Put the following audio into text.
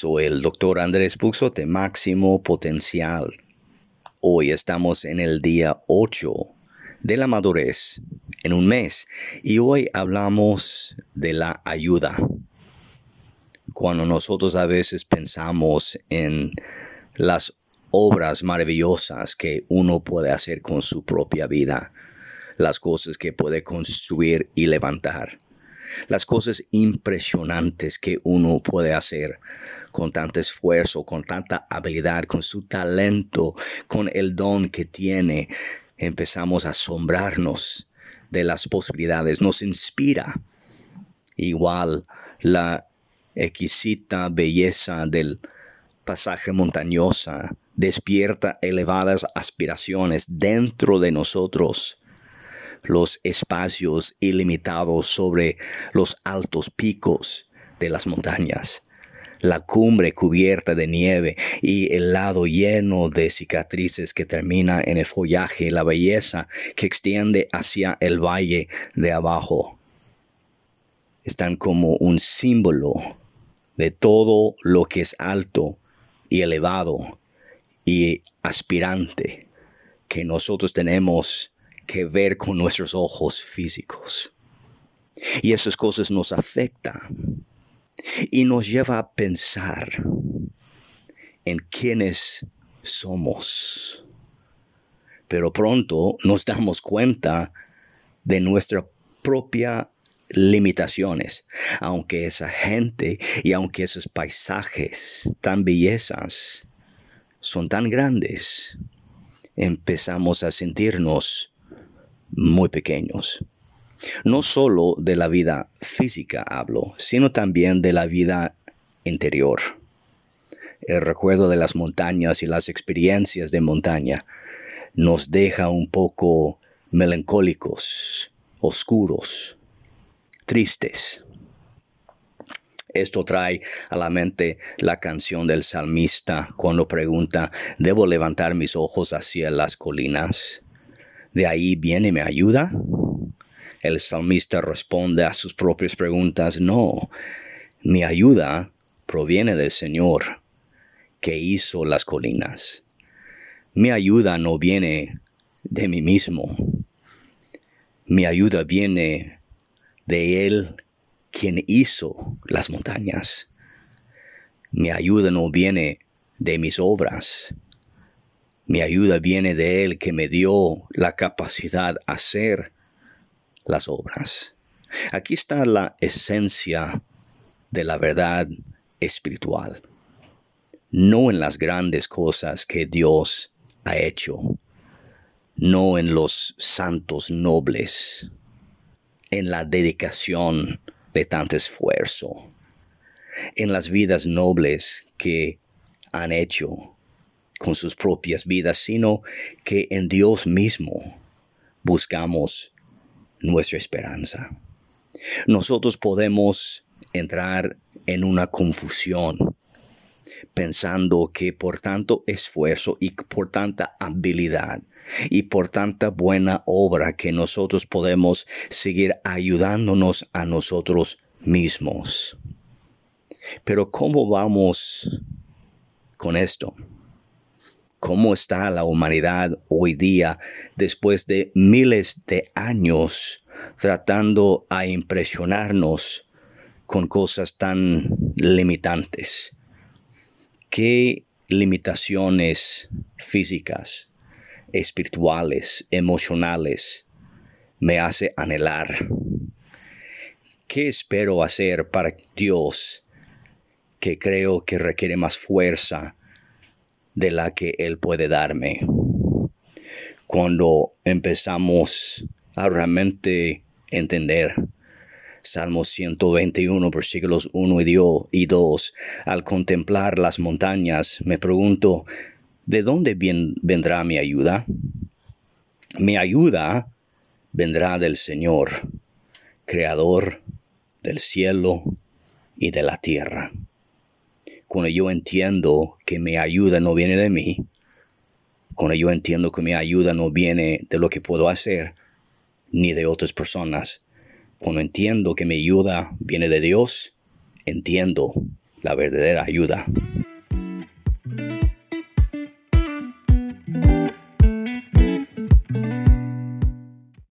Soy el doctor Andrés Puxo de Máximo Potencial. Hoy estamos en el día 8 de la madurez en un mes y hoy hablamos de la ayuda. Cuando nosotros a veces pensamos en las obras maravillosas que uno puede hacer con su propia vida, las cosas que puede construir y levantar, las cosas impresionantes que uno puede hacer con tanto esfuerzo, con tanta habilidad, con su talento, con el don que tiene, empezamos a asombrarnos de las posibilidades, nos inspira. Igual la exquisita belleza del pasaje montañosa despierta elevadas aspiraciones dentro de nosotros los espacios ilimitados sobre los altos picos de las montañas, la cumbre cubierta de nieve y el lado lleno de cicatrices que termina en el follaje, la belleza que extiende hacia el valle de abajo. Están como un símbolo de todo lo que es alto y elevado y aspirante que nosotros tenemos que ver con nuestros ojos físicos. Y esas cosas nos afectan y nos lleva a pensar en quiénes somos. Pero pronto nos damos cuenta de nuestra propia limitaciones, aunque esa gente y aunque esos paisajes tan bellezas son tan grandes, empezamos a sentirnos muy pequeños. No solo de la vida física hablo, sino también de la vida interior. El recuerdo de las montañas y las experiencias de montaña nos deja un poco melancólicos, oscuros, tristes. Esto trae a la mente la canción del salmista cuando pregunta, ¿debo levantar mis ojos hacia las colinas? ¿De ahí viene mi ayuda? El salmista responde a sus propias preguntas, no, mi ayuda proviene del Señor que hizo las colinas. Mi ayuda no viene de mí mismo. Mi ayuda viene de Él quien hizo las montañas. Mi ayuda no viene de mis obras. Mi ayuda viene de Él que me dio la capacidad a hacer las obras. Aquí está la esencia de la verdad espiritual. No en las grandes cosas que Dios ha hecho, no en los santos nobles, en la dedicación de tanto esfuerzo, en las vidas nobles que han hecho con sus propias vidas, sino que en Dios mismo buscamos nuestra esperanza. Nosotros podemos entrar en una confusión pensando que por tanto esfuerzo y por tanta habilidad y por tanta buena obra que nosotros podemos seguir ayudándonos a nosotros mismos. Pero ¿cómo vamos con esto? Cómo está la humanidad hoy día después de miles de años tratando a impresionarnos con cosas tan limitantes. ¿Qué limitaciones físicas, espirituales, emocionales me hace anhelar? ¿Qué espero hacer para Dios que creo que requiere más fuerza de la que Él puede darme. Cuando empezamos a realmente entender Salmo 121, versículos 1 y 2, al contemplar las montañas, me pregunto, ¿de dónde vendrá mi ayuda? Mi ayuda vendrá del Señor, Creador del cielo y de la tierra cuando yo entiendo que mi ayuda no viene de mí, cuando yo entiendo que mi ayuda no viene de lo que puedo hacer, ni de otras personas, cuando entiendo que mi ayuda viene de Dios, entiendo la verdadera ayuda.